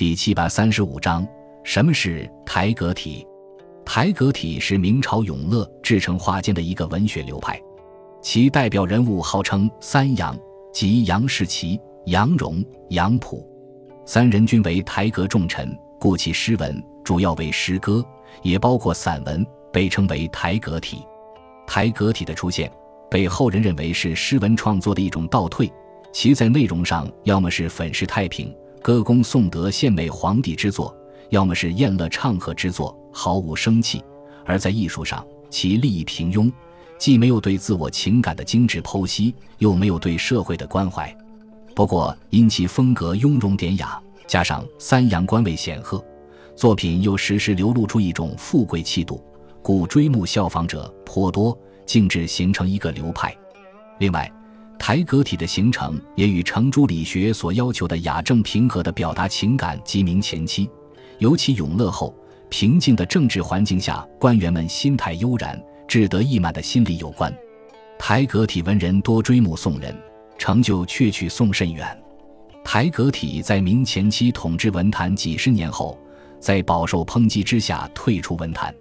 第七百三十五章：什么是台阁体？台阁体是明朝永乐至成化间的一个文学流派，其代表人物号称三杨，即杨士奇、杨荣、杨溥三人均为台阁重臣，故其诗文主要为诗歌，也包括散文，被称为台阁体。台阁体的出现，被后人认为是诗文创作的一种倒退，其在内容上要么是粉饰太平。歌功颂德、献媚皇帝之作，要么是宴乐唱和之作，毫无生气；而在艺术上，其立意平庸，既没有对自我情感的精致剖析，又没有对社会的关怀。不过，因其风格雍容典雅，加上三阳官位显赫，作品又时时流露出一种富贵气度，故追慕效仿者颇多，竟至形成一个流派。另外，台阁体的形成也与程朱理学所要求的雅正平和的表达情感及明前期，尤其永乐后平静的政治环境下，官员们心态悠然、志得意满的心理有关。台阁体文人多追慕宋人，成就却去宋甚远。台阁体在明前期统治文坛几十年后，在饱受抨击之下退出文坛。